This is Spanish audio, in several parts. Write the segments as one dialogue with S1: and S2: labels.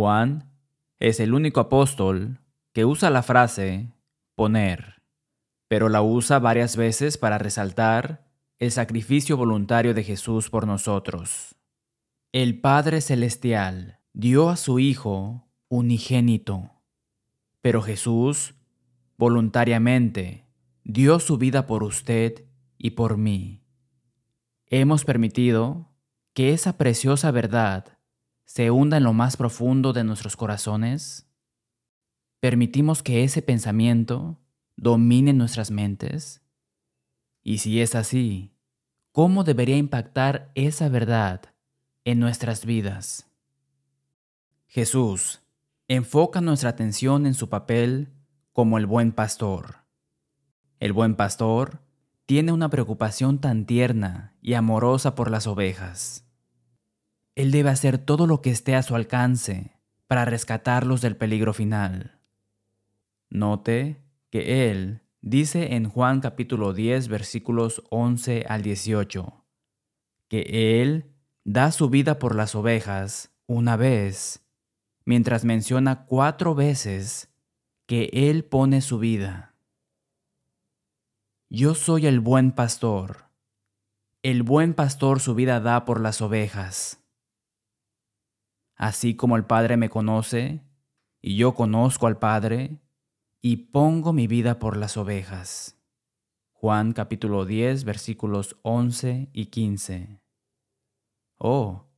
S1: Juan es el único apóstol que usa la frase poner, pero la usa varias veces para resaltar el sacrificio voluntario de Jesús por nosotros. El Padre Celestial dio a su Hijo unigénito, pero Jesús voluntariamente dio su vida por usted y por mí. Hemos permitido que esa preciosa verdad se hunda en lo más profundo de nuestros corazones. Permitimos que ese pensamiento domine nuestras mentes. Y si es así, ¿cómo debería impactar esa verdad en nuestras vidas? Jesús enfoca nuestra atención en su papel como el buen pastor. El buen pastor tiene una preocupación tan tierna y amorosa por las ovejas. Él debe hacer todo lo que esté a su alcance para rescatarlos del peligro final. Note que Él dice en Juan capítulo 10 versículos 11 al 18, que Él da su vida por las ovejas una vez, mientras menciona cuatro veces que Él pone su vida. Yo soy el buen pastor. El buen pastor su vida da por las ovejas. Así como el Padre me conoce, y yo conozco al Padre, y pongo mi vida por las ovejas. Juan capítulo 10 versículos 11 y 15. Oh,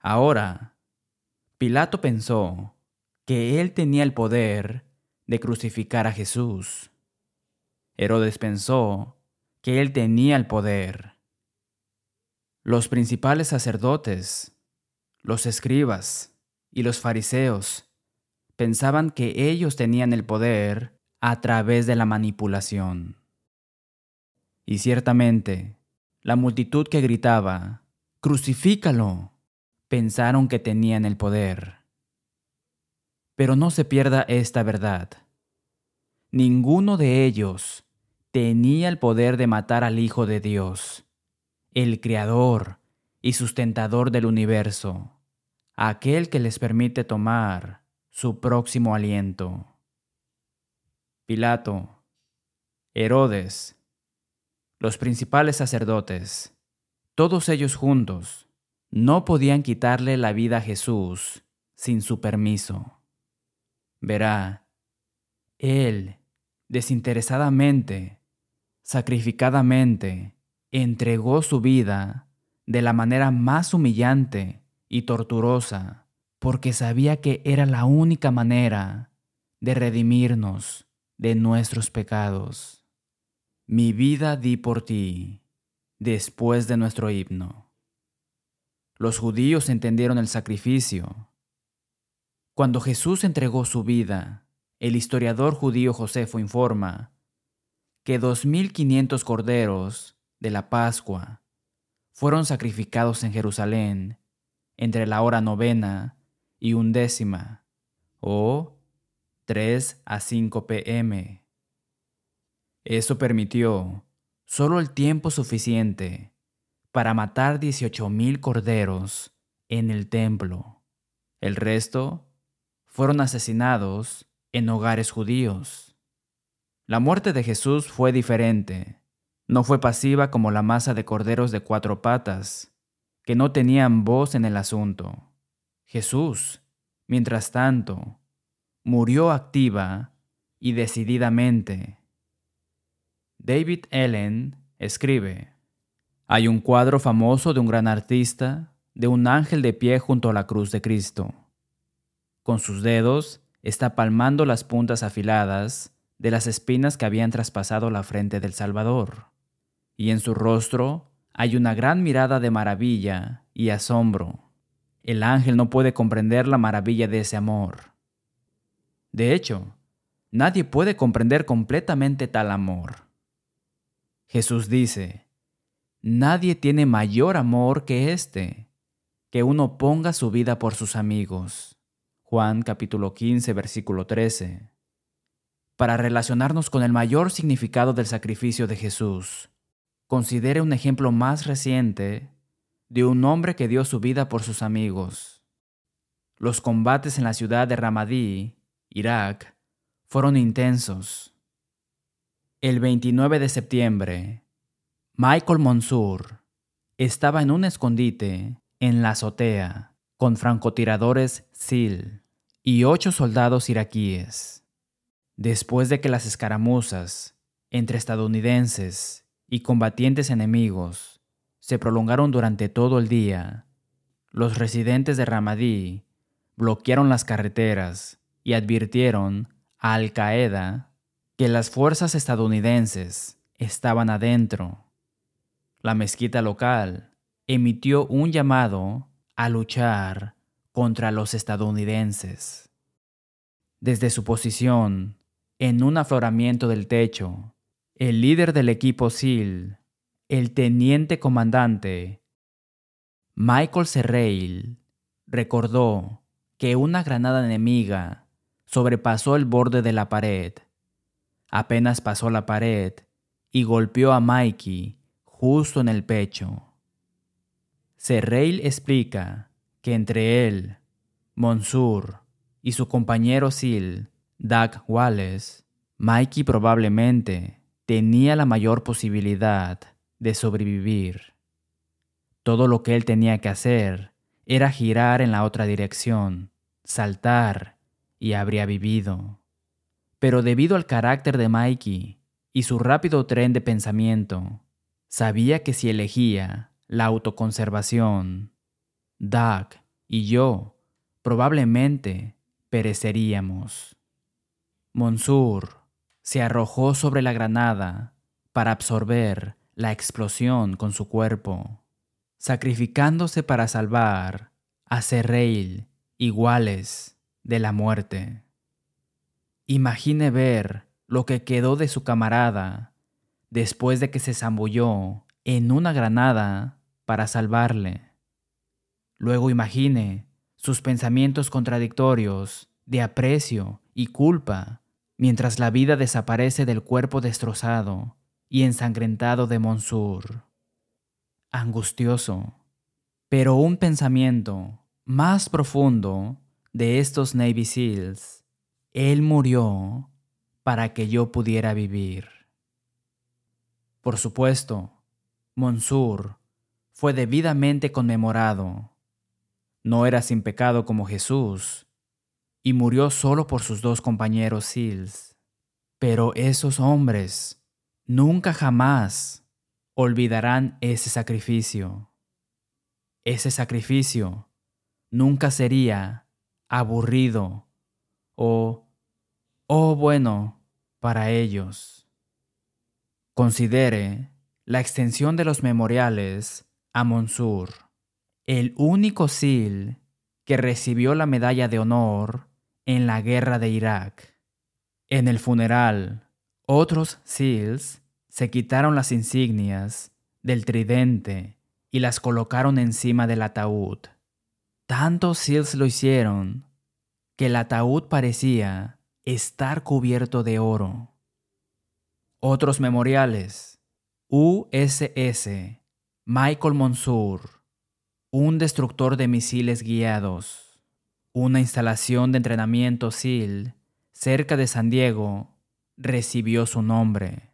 S1: ahora, Pilato pensó que él tenía el poder de crucificar a Jesús. Herodes pensó que él tenía el poder. Los principales sacerdotes, los escribas y los fariseos pensaban que ellos tenían el poder a través de la manipulación. Y ciertamente, la multitud que gritaba, Crucifícalo. Pensaron que tenían el poder. Pero no se pierda esta verdad. Ninguno de ellos tenía el poder de matar al Hijo de Dios, el Creador y sustentador del universo, aquel que les permite tomar su próximo aliento. Pilato, Herodes, los principales sacerdotes, todos ellos juntos no podían quitarle la vida a Jesús sin su permiso. Verá, Él desinteresadamente, sacrificadamente, entregó su vida de la manera más humillante y torturosa, porque sabía que era la única manera de redimirnos de nuestros pecados. Mi vida di por ti después de nuestro himno. Los judíos entendieron el sacrificio. Cuando Jesús entregó su vida, el historiador judío Josefo informa que 2.500 corderos de la Pascua fueron sacrificados en Jerusalén entre la hora novena y undécima, o 3 a 5 pm. Eso permitió solo el tiempo suficiente para matar 18.000 corderos en el templo. El resto fueron asesinados en hogares judíos. La muerte de Jesús fue diferente. No fue pasiva como la masa de corderos de cuatro patas, que no tenían voz en el asunto. Jesús, mientras tanto, murió activa y decididamente. David Ellen escribe, hay un cuadro famoso de un gran artista, de un ángel de pie junto a la cruz de Cristo. Con sus dedos está palmando las puntas afiladas de las espinas que habían traspasado la frente del Salvador, y en su rostro hay una gran mirada de maravilla y asombro. El ángel no puede comprender la maravilla de ese amor. De hecho, nadie puede comprender completamente tal amor. Jesús dice, Nadie tiene mayor amor que este, que uno ponga su vida por sus amigos. Juan capítulo 15, versículo 13. Para relacionarnos con el mayor significado del sacrificio de Jesús, considere un ejemplo más reciente de un hombre que dio su vida por sus amigos. los combates en la ciudad de Ramadí, Irak, fueron intensos. El 29 de septiembre, Michael Monsur estaba en un escondite en la azotea con francotiradores SEAL y ocho soldados iraquíes. Después de que las escaramuzas entre estadounidenses y combatientes enemigos se prolongaron durante todo el día, los residentes de Ramadí bloquearon las carreteras y advirtieron a Al Qaeda que las fuerzas estadounidenses estaban adentro. La mezquita local emitió un llamado a luchar contra los estadounidenses. Desde su posición, en un afloramiento del techo, el líder del equipo SEAL, el teniente comandante Michael Serrail, recordó que una granada enemiga sobrepasó el borde de la pared. Apenas pasó la pared y golpeó a Mikey justo en el pecho. Serrail explica que entre él, Monsur y su compañero Sil, Doug Wallace, Mikey probablemente tenía la mayor posibilidad de sobrevivir. Todo lo que él tenía que hacer era girar en la otra dirección, saltar, y habría vivido. Pero debido al carácter de Mikey y su rápido tren de pensamiento, sabía que si elegía la autoconservación, Doug y yo probablemente pereceríamos. Monsur se arrojó sobre la granada para absorber la explosión con su cuerpo, sacrificándose para salvar a Serrail iguales de la muerte. Imagine ver lo que quedó de su camarada después de que se zambulló en una granada para salvarle. Luego imagine sus pensamientos contradictorios de aprecio y culpa mientras la vida desaparece del cuerpo destrozado y ensangrentado de Monsur. Angustioso, pero un pensamiento más profundo de estos Navy SEALs. Él murió para que yo pudiera vivir. Por supuesto, Monsur fue debidamente conmemorado. No era sin pecado como Jesús, y murió solo por sus dos compañeros SEALs. Pero esos hombres nunca jamás olvidarán ese sacrificio. Ese sacrificio nunca sería aburrido o, oh bueno, para ellos. Considere la extensión de los memoriales a Monsur, el único SEAL que recibió la medalla de honor en la guerra de Irak. En el funeral, otros SEALs se quitaron las insignias del tridente y las colocaron encima del ataúd. Tantos SEALs lo hicieron que el ataúd parecía estar cubierto de oro. Otros memoriales. USS Michael Monsur, un destructor de misiles guiados, una instalación de entrenamiento SEAL cerca de San Diego, recibió su nombre.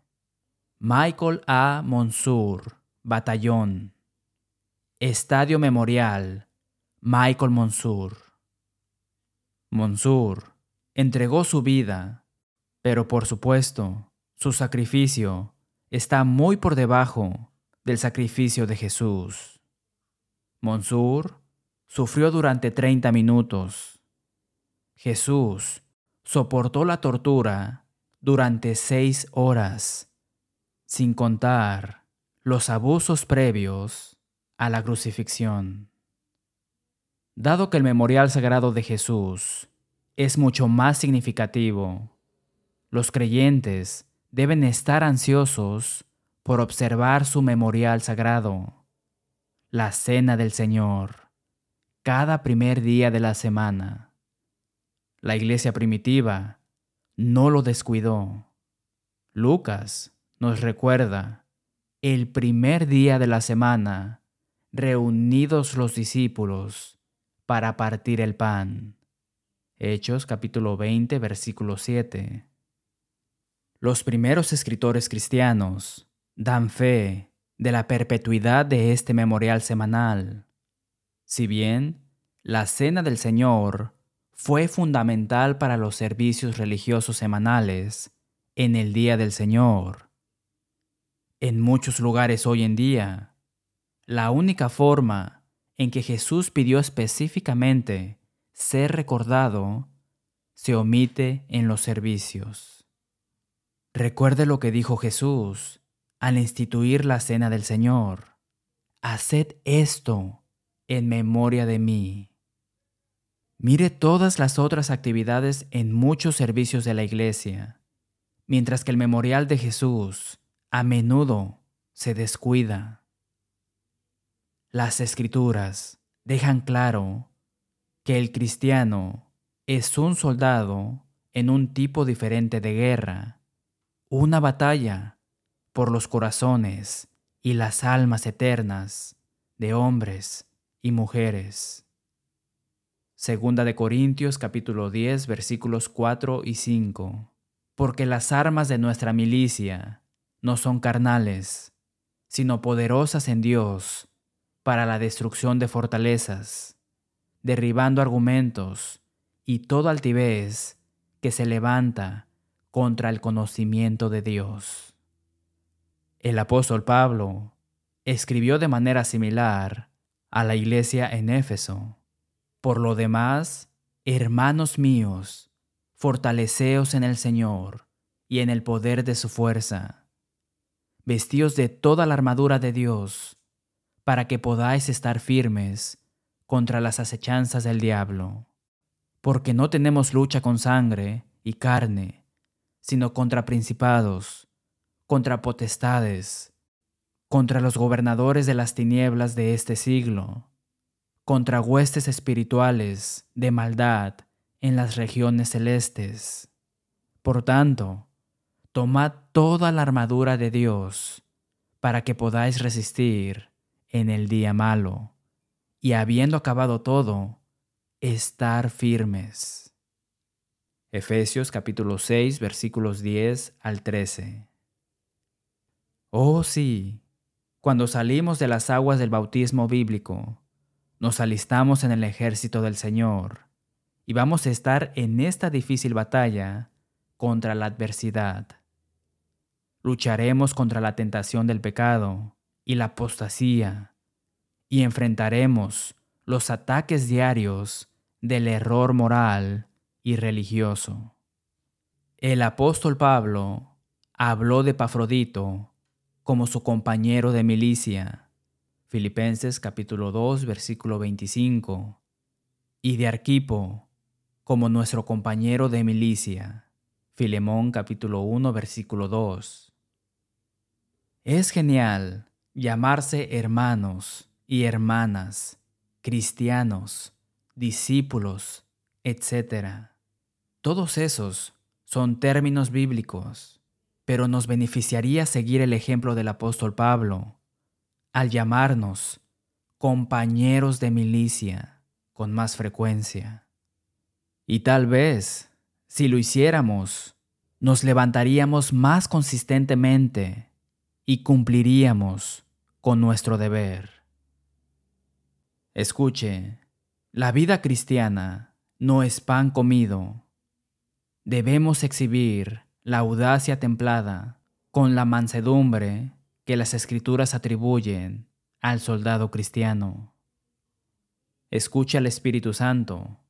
S1: Michael A. Monsur, Batallón. Estadio Memorial, Michael Monsur. Monsur entregó su vida, pero por supuesto, su sacrificio está muy por debajo del sacrificio de Jesús. Monsur sufrió durante 30 minutos. Jesús soportó la tortura durante seis horas, sin contar los abusos previos a la crucifixión. Dado que el memorial sagrado de Jesús es mucho más significativo, los creyentes deben estar ansiosos por observar su memorial sagrado, la Cena del Señor, cada primer día de la semana. La iglesia primitiva no lo descuidó. Lucas nos recuerda el primer día de la semana, reunidos los discípulos para partir el pan. Hechos capítulo 20 versículo 7. Los primeros escritores cristianos dan fe de la perpetuidad de este memorial semanal. Si bien la Cena del Señor fue fundamental para los servicios religiosos semanales en el Día del Señor. En muchos lugares hoy en día, la única forma en que Jesús pidió específicamente ser recordado se omite en los servicios. Recuerde lo que dijo Jesús al instituir la cena del Señor. Haced esto en memoria de mí. Mire todas las otras actividades en muchos servicios de la iglesia, mientras que el memorial de Jesús a menudo se descuida. Las escrituras dejan claro que el cristiano es un soldado en un tipo diferente de guerra, una batalla por los corazones y las almas eternas de hombres y mujeres. Segunda de Corintios capítulo 10 versículos 4 y 5. Porque las armas de nuestra milicia no son carnales, sino poderosas en Dios para la destrucción de fortalezas derribando argumentos y toda altivez que se levanta contra el conocimiento de Dios. El apóstol Pablo escribió de manera similar a la iglesia en Éfeso. Por lo demás, hermanos míos, fortaleceos en el Señor y en el poder de su fuerza. Vestíos de toda la armadura de Dios, para que podáis estar firmes contra las acechanzas del diablo, porque no tenemos lucha con sangre y carne, sino contra principados, contra potestades, contra los gobernadores de las tinieblas de este siglo, contra huestes espirituales de maldad en las regiones celestes. Por tanto, tomad toda la armadura de Dios, para que podáis resistir en el día malo y habiendo acabado todo, estar firmes. Efesios capítulo 6 versículos 10 al 13. Oh sí, cuando salimos de las aguas del bautismo bíblico, nos alistamos en el ejército del Señor y vamos a estar en esta difícil batalla contra la adversidad. Lucharemos contra la tentación del pecado y la apostasía y enfrentaremos los ataques diarios del error moral y religioso. El apóstol Pablo habló de Pafrodito como su compañero de milicia, Filipenses capítulo 2 versículo 25, y de Arquipo como nuestro compañero de milicia, Filemón capítulo 1 versículo 2. Es genial llamarse hermanos y hermanas, cristianos, discípulos, etc. Todos esos son términos bíblicos, pero nos beneficiaría seguir el ejemplo del apóstol Pablo al llamarnos compañeros de milicia con más frecuencia. Y tal vez, si lo hiciéramos, nos levantaríamos más consistentemente y cumpliríamos con nuestro deber. Escuche, la vida cristiana no es pan comido. Debemos exhibir la audacia templada con la mansedumbre que las escrituras atribuyen al soldado cristiano. Escucha al Espíritu Santo.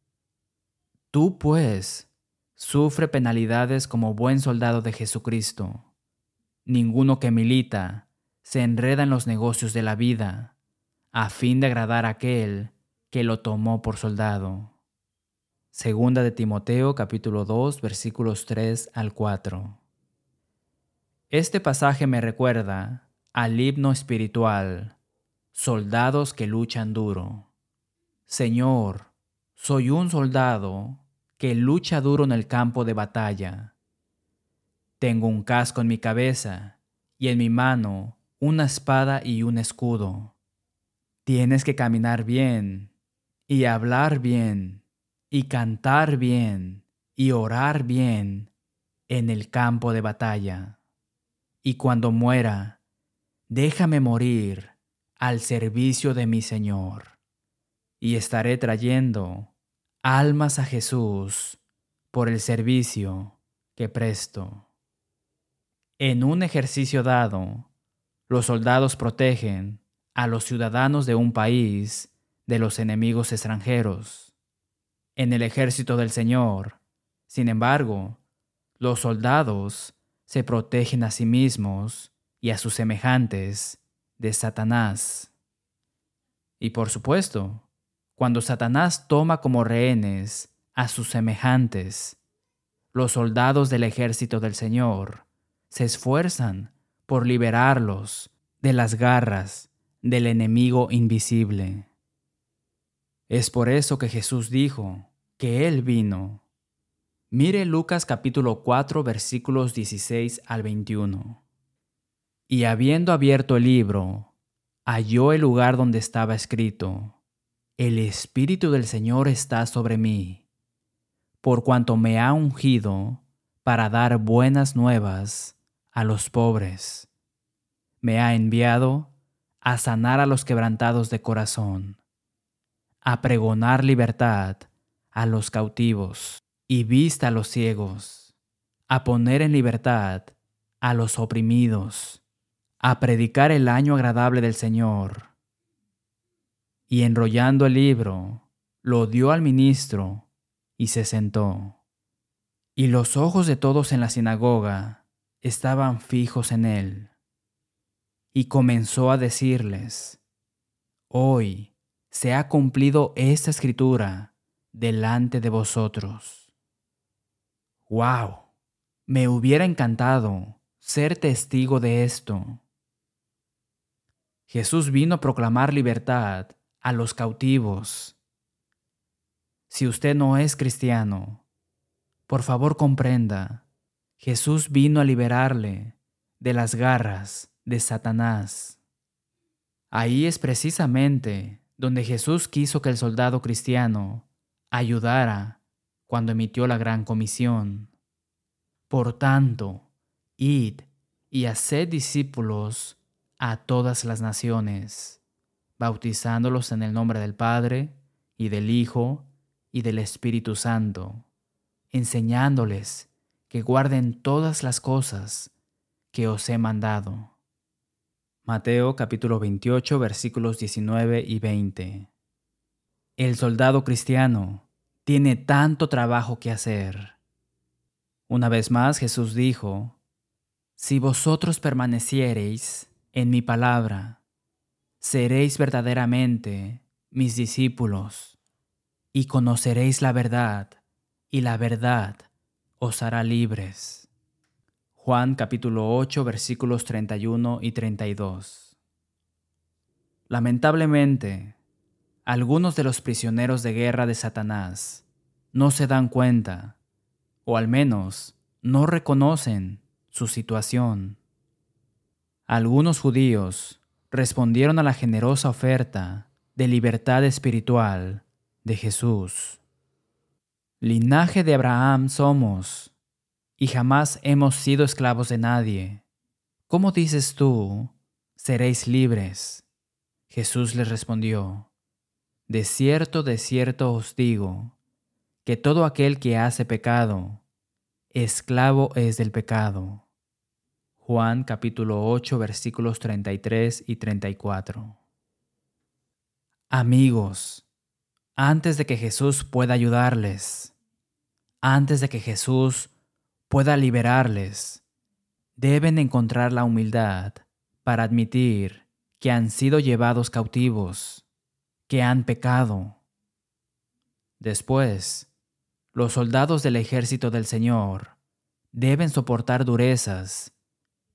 S1: Tú, pues, sufre penalidades como buen soldado de Jesucristo. Ninguno que milita se enreda en los negocios de la vida a fin de agradar a aquel que lo tomó por soldado. Segunda de Timoteo capítulo 2 versículos 3 al 4. Este pasaje me recuerda al himno espiritual, Soldados que luchan duro. Señor, soy un soldado que lucha duro en el campo de batalla. Tengo un casco en mi cabeza y en mi mano una espada y un escudo. Tienes que caminar bien y hablar bien, y cantar bien, y orar bien en el campo de batalla. Y cuando muera, déjame morir al servicio de mi Señor, y estaré trayendo almas a Jesús por el servicio que presto. En un ejercicio dado, los soldados protegen a los ciudadanos de un país de los enemigos extranjeros. En el ejército del Señor, sin embargo, los soldados se protegen a sí mismos y a sus semejantes de Satanás. Y por supuesto, cuando Satanás toma como rehenes a sus semejantes, los soldados del ejército del Señor se esfuerzan por liberarlos de las garras del enemigo invisible. Es por eso que Jesús dijo que Él vino. Mire Lucas capítulo 4 versículos 16 al 21. Y habiendo abierto el libro, halló el lugar donde estaba escrito, El Espíritu del Señor está sobre mí, por cuanto me ha ungido para dar buenas nuevas a los pobres. Me ha enviado a sanar a los quebrantados de corazón a pregonar libertad a los cautivos y vista a los ciegos, a poner en libertad a los oprimidos, a predicar el año agradable del Señor. Y enrollando el libro, lo dio al ministro y se sentó. Y los ojos de todos en la sinagoga estaban fijos en él. Y comenzó a decirles, Hoy se ha cumplido esta escritura delante de vosotros. ¡Wow! Me hubiera encantado ser testigo de esto. Jesús vino a proclamar libertad a los cautivos. Si usted no es cristiano, por favor comprenda, Jesús vino a liberarle de las garras de Satanás. Ahí es precisamente donde Jesús quiso que el soldado cristiano ayudara cuando emitió la gran comisión. Por tanto, id y haced discípulos a todas las naciones, bautizándolos en el nombre del Padre y del Hijo y del Espíritu Santo, enseñándoles que guarden todas las cosas que os he mandado Mateo capítulo 28 versículos 19 y 20. El soldado cristiano tiene tanto trabajo que hacer. Una vez más Jesús dijo, Si vosotros permaneciereis en mi palabra, seréis verdaderamente mis discípulos, y conoceréis la verdad, y la verdad os hará libres. Juan capítulo 8 versículos 31 y 32. Lamentablemente, algunos de los prisioneros de guerra de Satanás no se dan cuenta, o al menos no reconocen su situación. Algunos judíos respondieron a la generosa oferta de libertad espiritual de Jesús. Linaje de Abraham somos y jamás hemos sido esclavos de nadie. ¿Cómo dices tú, seréis libres? Jesús les respondió, De cierto, de cierto os digo, que todo aquel que hace pecado, esclavo es del pecado. Juan capítulo 8 versículos 33 y 34. Amigos, antes de que Jesús pueda ayudarles, antes de que Jesús pueda liberarles, deben encontrar la humildad para admitir que han sido llevados cautivos, que han pecado. Después, los soldados del ejército del Señor deben soportar durezas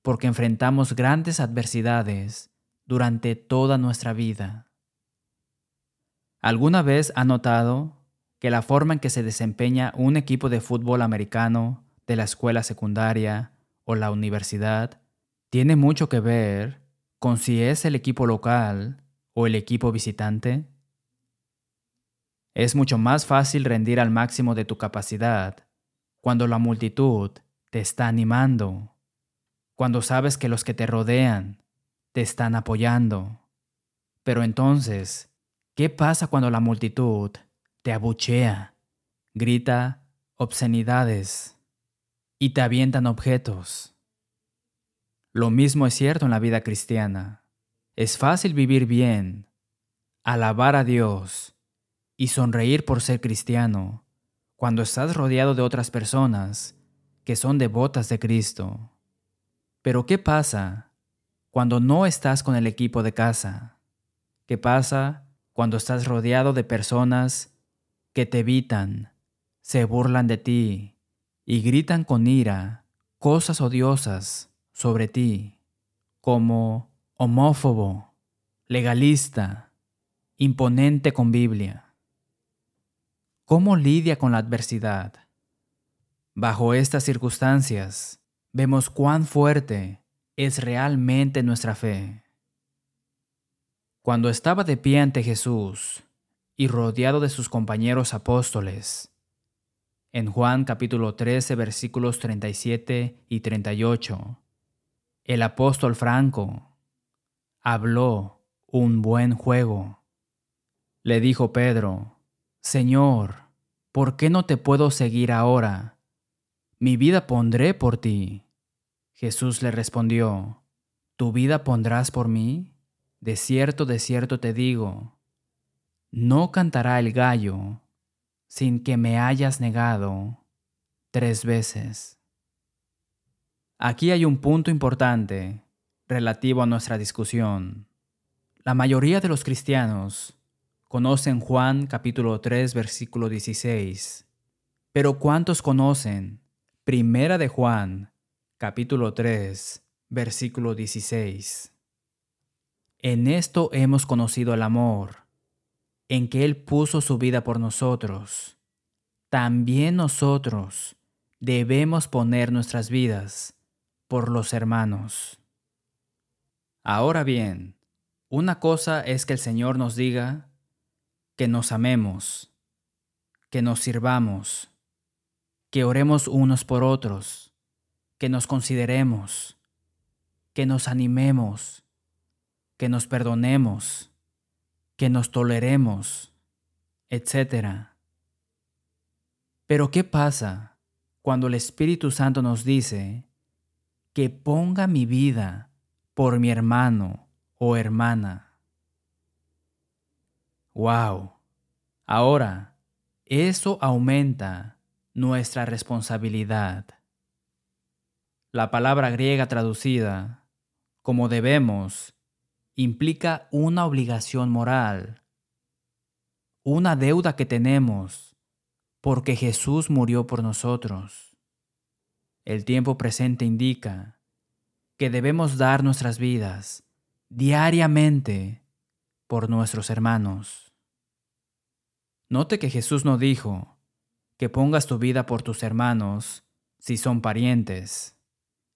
S1: porque enfrentamos grandes adversidades durante toda nuestra vida. ¿Alguna vez ha notado que la forma en que se desempeña un equipo de fútbol americano de la escuela secundaria o la universidad tiene mucho que ver con si es el equipo local o el equipo visitante? Es mucho más fácil rendir al máximo de tu capacidad cuando la multitud te está animando, cuando sabes que los que te rodean te están apoyando. Pero entonces, ¿qué pasa cuando la multitud te abuchea, grita obscenidades y te avientan objetos? Lo mismo es cierto en la vida cristiana. Es fácil vivir bien, alabar a Dios y sonreír por ser cristiano cuando estás rodeado de otras personas que son devotas de Cristo. Pero ¿qué pasa cuando no estás con el equipo de casa? ¿Qué pasa cuando estás rodeado de personas que te evitan, se burlan de ti y gritan con ira cosas odiosas sobre ti, como homófobo, legalista, imponente con Biblia? ¿Cómo lidia con la adversidad? Bajo estas circunstancias, vemos cuán fuerte es realmente nuestra fe. Cuando estaba de pie ante Jesús y rodeado de sus compañeros apóstoles, en Juan capítulo 13 versículos 37 y 38, el apóstol Franco habló un buen juego. Le dijo Pedro, Señor, ¿por qué no te puedo seguir ahora? Mi vida pondré por ti. Jesús le respondió, ¿Tu vida pondrás por mí? De cierto, de cierto te digo, no cantará el gallo sin que me hayas negado tres veces. Aquí hay un punto importante relativo a nuestra discusión. La mayoría de los cristianos conocen Juan capítulo 3 versículo 16. Pero ¿cuántos conocen Primera de Juan capítulo 3 versículo 16? En esto hemos conocido el amor, en que Él puso su vida por nosotros. También nosotros debemos poner nuestras vidas por los hermanos. Ahora bien, una cosa es que el Señor nos diga, que nos amemos, que nos sirvamos, que oremos unos por otros, que nos consideremos, que nos animemos, que nos perdonemos, que nos toleremos, etc. Pero ¿qué pasa cuando el Espíritu Santo nos dice que ponga mi vida por mi hermano o hermana? ¡Wow! Ahora, eso aumenta nuestra responsabilidad. La palabra griega traducida como debemos implica una obligación moral, una deuda que tenemos porque Jesús murió por nosotros. El tiempo presente indica que debemos dar nuestras vidas diariamente por nuestros hermanos. Note que Jesús no dijo que pongas tu vida por tus hermanos si son parientes.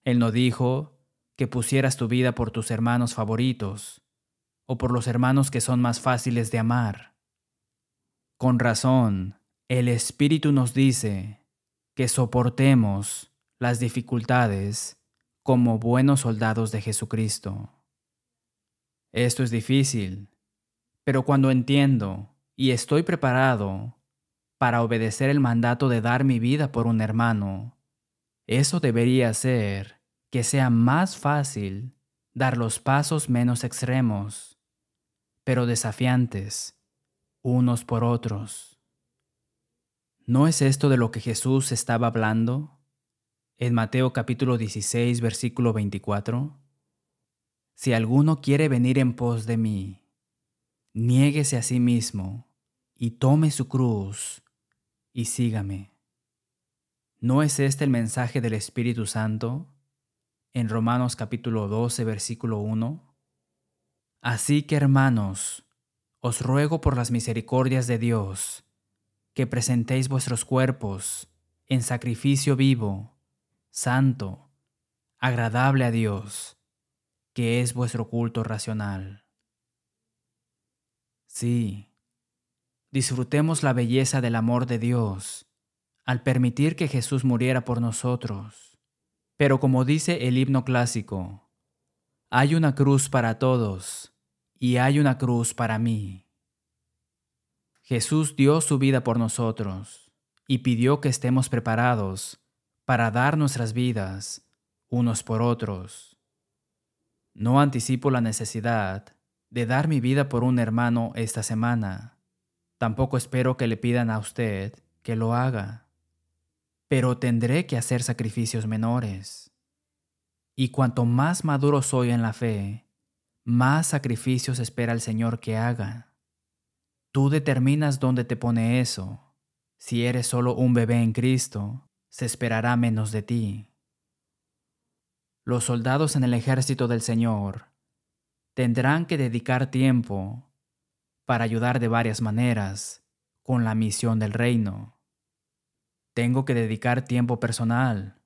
S1: Él no dijo que pusieras tu vida por tus hermanos favoritos o por los hermanos que son más fáciles de amar. Con razón, el Espíritu nos dice que soportemos las dificultades como buenos soldados de Jesucristo. Esto es difícil, pero cuando entiendo y estoy preparado para obedecer el mandato de dar mi vida por un hermano. Eso debería hacer que sea más fácil dar los pasos menos extremos, pero desafiantes, unos por otros. ¿No es esto de lo que Jesús estaba hablando? En Mateo capítulo 16, versículo 24. Si alguno quiere venir en pos de mí, niéguese a sí mismo y tome su cruz y sígame. ¿No es este el mensaje del Espíritu Santo en Romanos capítulo 12 versículo 1? Así que hermanos, os ruego por las misericordias de Dios, que presentéis vuestros cuerpos en sacrificio vivo, santo, agradable a Dios, que es vuestro culto racional. Sí, disfrutemos la belleza del amor de Dios al permitir que Jesús muriera por nosotros. Pero como dice el himno clásico, hay una cruz para todos y hay una cruz para mí. Jesús dio su vida por nosotros y pidió que estemos preparados para dar nuestras vidas unos por otros. No anticipo la necesidad de dar mi vida por un hermano esta semana. Tampoco espero que le pidan a usted que lo haga. Pero tendré que hacer sacrificios menores. Y cuanto más maduro soy en la fe, más sacrificios espera el Señor que haga. Tú determinas dónde te pone eso. Si eres solo un bebé en Cristo, se esperará menos de ti. Los soldados en el ejército del Señor tendrán que dedicar tiempo para ayudar de varias maneras con la misión del reino. Tengo que dedicar tiempo personal,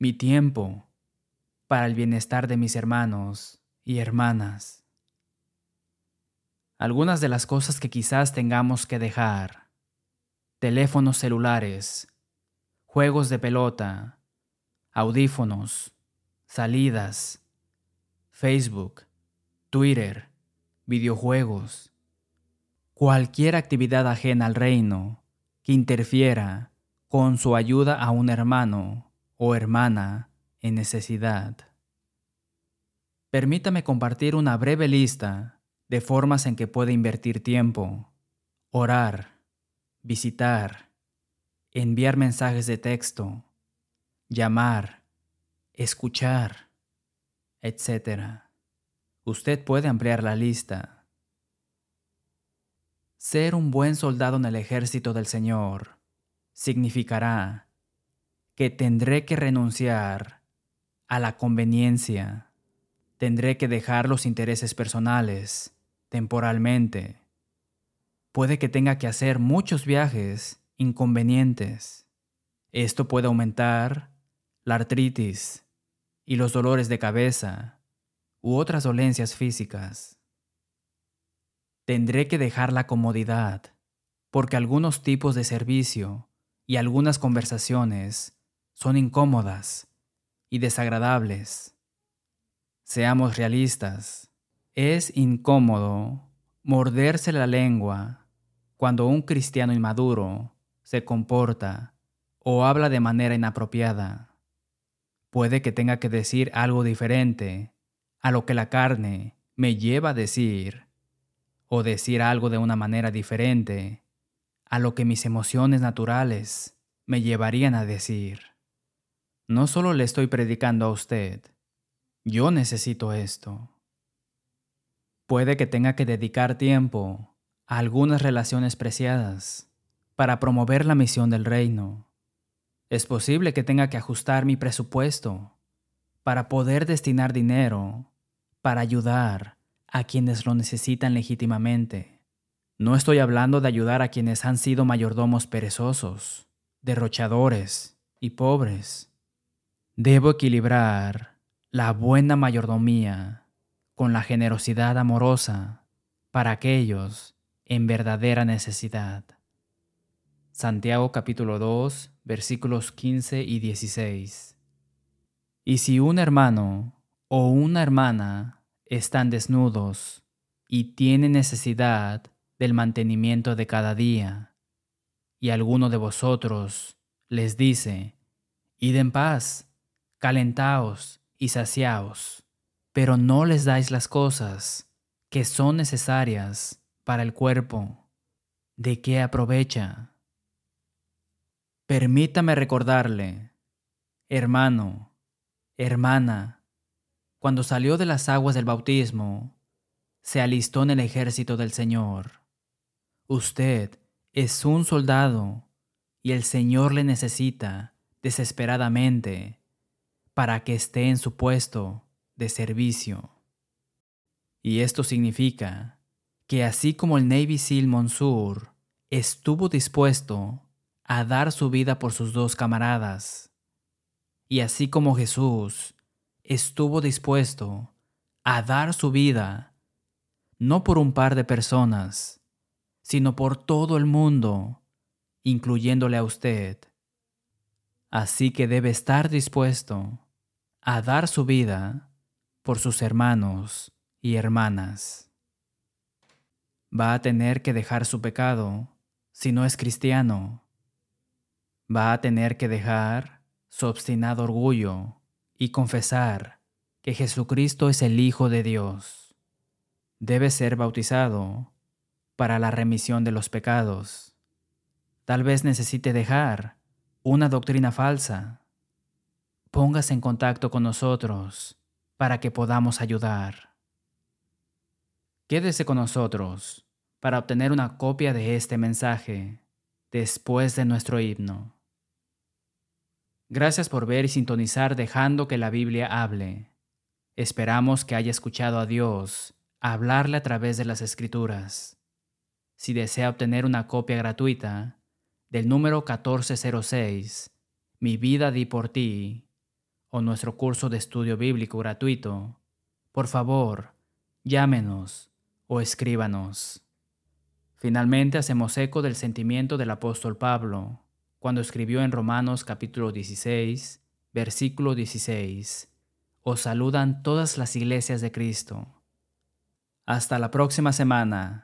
S1: mi tiempo, para el bienestar de mis hermanos y hermanas. Algunas de las cosas que quizás tengamos que dejar. Teléfonos celulares, juegos de pelota, audífonos, salidas, Facebook, Twitter, videojuegos, cualquier actividad ajena al reino que interfiera con su ayuda a un hermano o hermana en necesidad. Permítame compartir una breve lista de formas en que puede invertir tiempo, orar, visitar, enviar mensajes de texto, llamar, escuchar, etc. Usted puede ampliar la lista. Ser un buen soldado en el ejército del Señor significará que tendré que renunciar a la conveniencia, tendré que dejar los intereses personales temporalmente. Puede que tenga que hacer muchos viajes inconvenientes. Esto puede aumentar la artritis y los dolores de cabeza u otras dolencias físicas. Tendré que dejar la comodidad porque algunos tipos de servicio y algunas conversaciones son incómodas y desagradables. Seamos realistas. Es incómodo morderse la lengua cuando un cristiano inmaduro se comporta o habla de manera inapropiada. Puede que tenga que decir algo diferente a lo que la carne me lleva a decir, o decir algo de una manera diferente a lo que mis emociones naturales me llevarían a decir. No solo le estoy predicando a usted, yo necesito esto. Puede que tenga que dedicar tiempo a algunas relaciones preciadas para promover la misión del reino. Es posible que tenga que ajustar mi presupuesto para poder destinar dinero para ayudar a quienes lo necesitan legítimamente. No estoy hablando de ayudar a quienes han sido mayordomos perezosos, derrochadores y pobres. Debo equilibrar la buena mayordomía con la generosidad amorosa para aquellos en verdadera necesidad. Santiago capítulo 2 versículos 15 y 16. Y si un hermano o una hermana están desnudos y tienen necesidad del mantenimiento de cada día, y alguno de vosotros les dice, Id en paz, calentaos y saciaos, pero no les dais las cosas que son necesarias para el cuerpo, ¿de qué aprovecha? Permítame recordarle, hermano, hermana, cuando salió de las aguas del bautismo, se alistó en el ejército del Señor. Usted es un soldado y el Señor le necesita desesperadamente para que esté en su puesto de servicio. Y esto significa que así como el Navy SEAL Monsur estuvo dispuesto a dar su vida por sus dos camaradas. Y así como Jesús estuvo dispuesto a dar su vida, no por un par de personas, sino por todo el mundo, incluyéndole a usted. Así que debe estar dispuesto a dar su vida por sus hermanos y hermanas. Va a tener que dejar su pecado si no es cristiano. Va a tener que dejar su obstinado orgullo y confesar que Jesucristo es el Hijo de Dios. Debe ser bautizado para la remisión de los pecados. Tal vez necesite dejar una doctrina falsa. Póngase en contacto con nosotros para que podamos ayudar. Quédese con nosotros para obtener una copia de este mensaje después de nuestro himno. Gracias por ver y sintonizar dejando que la Biblia hable. Esperamos que haya escuchado a Dios hablarle a través de las Escrituras. Si desea obtener una copia gratuita del número 1406, Mi vida di por ti, o nuestro curso de estudio bíblico gratuito, por favor, llámenos o escríbanos. Finalmente hacemos eco del sentimiento del apóstol Pablo cuando escribió en Romanos capítulo 16, versículo 16, Os saludan todas las iglesias de Cristo. Hasta la próxima semana